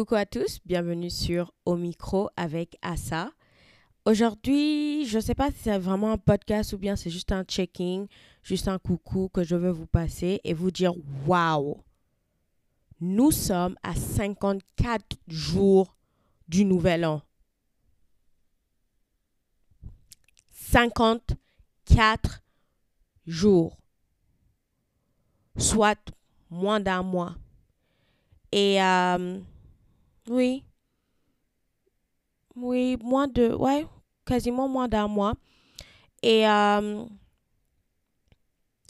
Coucou à tous, bienvenue sur Au micro avec Assa. Aujourd'hui, je ne sais pas si c'est vraiment un podcast ou bien c'est juste un checking, juste un coucou que je veux vous passer et vous dire waouh. Nous sommes à 54 jours du nouvel an. 54 jours. Soit moins d'un mois. Et euh, oui. Oui, moins de. Ouais, quasiment moins d'un mois. Et. Euh,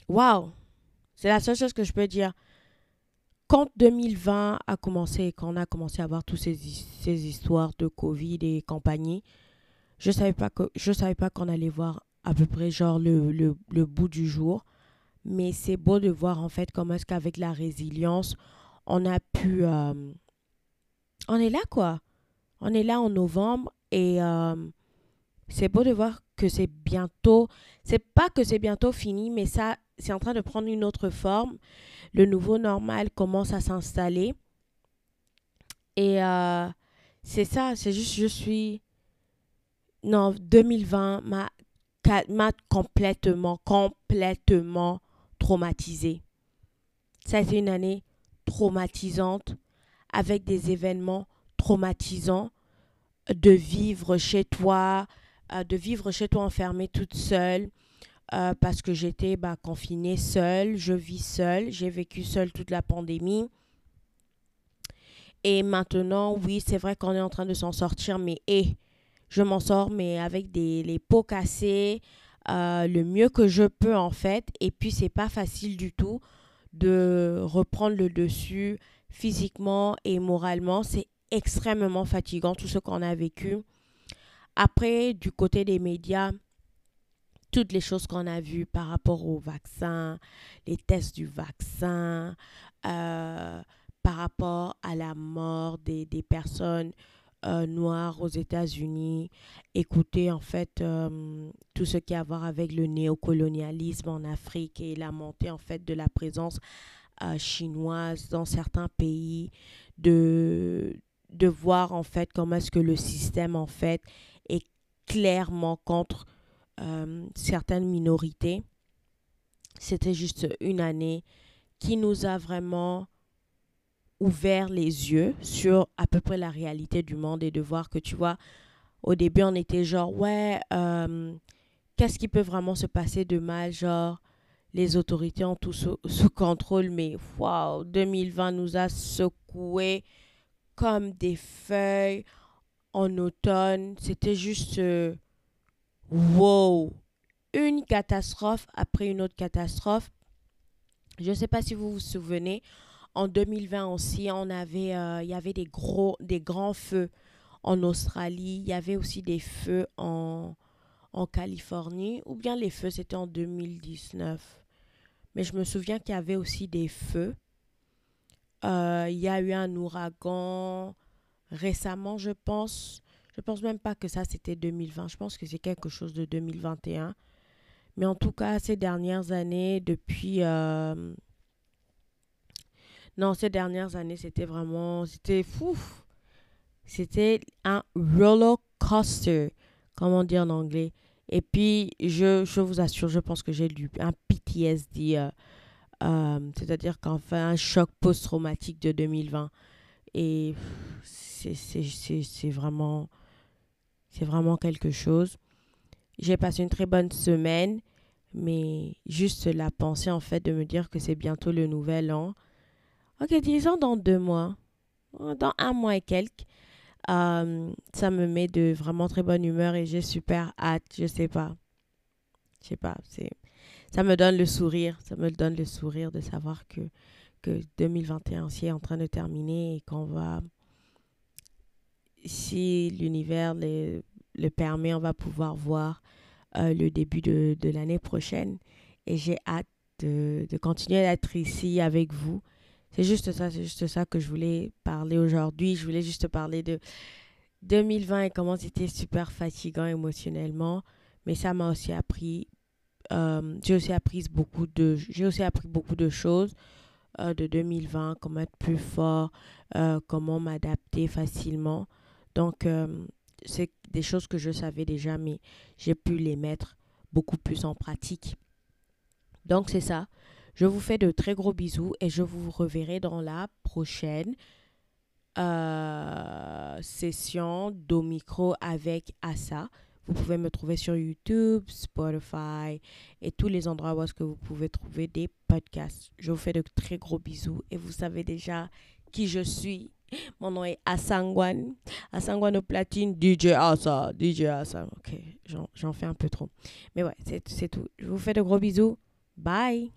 Waouh! C'est la seule chose que je peux dire. Quand 2020 a commencé, quand on a commencé à avoir toutes ces, histoires de Covid et compagnie, je savais pas savais pas qu'on allait voir à peu près genre le, le, le bout du jour. Mais c'est beau de voir en fait comment est-ce qu'avec la résilience, on a pu... Euh, on est là quoi. On est là en novembre et euh, c'est beau de voir que c'est bientôt... C'est pas que c'est bientôt fini, mais ça, c'est en train de prendre une autre forme. Le nouveau normal commence à s'installer. Et euh, c'est ça, c'est juste, je suis... Non, 2020 m'a complètement, complètement traumatisée. Ça a une année traumatisante avec des événements traumatisants de vivre chez toi, euh, de vivre chez toi enfermée toute seule euh, parce que j'étais bah, confinée seule, je vis seule, j'ai vécu seule toute la pandémie. Et maintenant, oui, c'est vrai qu'on est en train de s'en sortir, mais et je m'en sors, mais avec des, les pots cassés, euh, le mieux que je peux en fait. Et puis, c'est pas facile du tout de reprendre le dessus physiquement et moralement. C'est extrêmement fatigant tout ce qu'on a vécu. Après, du côté des médias, toutes les choses qu'on a vues par rapport au vaccin, les tests du vaccin, euh, par rapport à la mort des, des personnes euh, noirs aux États-Unis, écouter en fait euh, tout ce qui a à voir avec le néocolonialisme en Afrique et la montée en fait de la présence euh, chinoise dans certains pays, de, de voir en fait comment est-ce que le système en fait est clairement contre certaines minorités. C'était juste une année qui nous a vraiment ouvert les yeux sur à peu près la réalité du monde et de voir que, tu vois, au début, on était genre, ouais, euh, qu'est-ce qui peut vraiment se passer de mal, genre, les autorités ont tout sous, contrôle, mais waouh, 2020 nous a secoué comme des feuilles en automne. C'était juste euh, wow, une catastrophe après une autre catastrophe. Je ne sais pas si vous vous souvenez, en 2020 aussi, on avait, euh, il y avait des, gros, des grands feux en Australie. Il y avait aussi des feux en, en Californie. Ou bien les feux, c'était en 2019. Mais je me souviens qu'il y avait aussi des feux. Euh, il y a eu un ouragan récemment, je pense. Je pense même pas que ça, c'était 2020. Je pense que c'est quelque chose de 2021. Mais en tout cas, ces dernières années, depuis... Euh, non, ces dernières années, c'était vraiment, c'était fou. C'était un roller coaster, comme on dit en anglais. Et puis, je, je vous assure, je pense que j'ai lu un PTSD, euh, euh, c'est-à-dire qu'enfin, un choc post-traumatique de 2020. Et c'est vraiment, vraiment quelque chose. J'ai passé une très bonne semaine, mais juste la pensée, en fait, de me dire que c'est bientôt le nouvel an Ok, disons dans deux mois, dans un mois et quelques. Euh, ça me met de vraiment très bonne humeur et j'ai super hâte. Je sais pas. Je sais pas. C'est, ça me donne le sourire. Ça me donne le sourire de savoir que, que 2021 aussi est en train de terminer et qu'on va, si l'univers le, le permet, on va pouvoir voir euh, le début de, de l'année prochaine. Et j'ai hâte de, de continuer d'être ici avec vous c'est juste ça, c'est juste ça que je voulais parler aujourd'hui. Je voulais juste parler de 2020 et comment c'était super fatigant émotionnellement. Mais ça m'a aussi appris, euh, j'ai aussi appris beaucoup de, j'ai aussi appris beaucoup de choses euh, de 2020, comment être plus fort, euh, comment m'adapter facilement. Donc, c'est des choses que je savais déjà, mais j'ai pu les mettre beaucoup plus en pratique. Donc, c'est ça. Je vous fais de très gros bisous et je vous reverrai dans la prochaine session d'Omicro avec Asa. Vous pouvez me trouver sur YouTube, Spotify et tous les endroits où est-ce que vous pouvez trouver des podcasts. Je vous fais de très gros bisous et vous savez déjà qui je suis. Mon nom est Asangwan. Asangwan au platine, DJ Asa. DJ Asa. Ok, j'en fais un peu trop. Mais ouais, c'est tout. Je vous fais de gros bisous. Bye.